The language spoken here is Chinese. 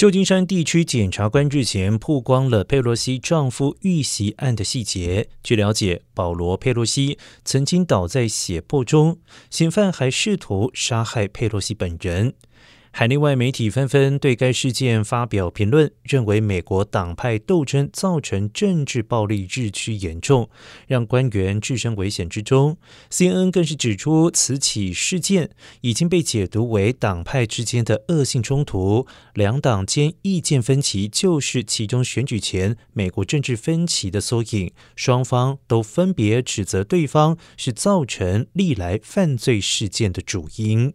旧金山地区检察官日前曝光了佩洛西丈夫遇袭案的细节。据了解，保罗·佩洛西曾经倒在血泊中，嫌犯还试图杀害佩洛西本人。海内外媒体纷纷对该事件发表评论，认为美国党派斗争造成政治暴力日趋严重，让官员置身危险之中。CNN 更是指出，此起事件已经被解读为党派之间的恶性冲突，两党间意见分歧就是其中选举前美国政治分歧的缩影。双方都分别指责对方是造成历来犯罪事件的主因。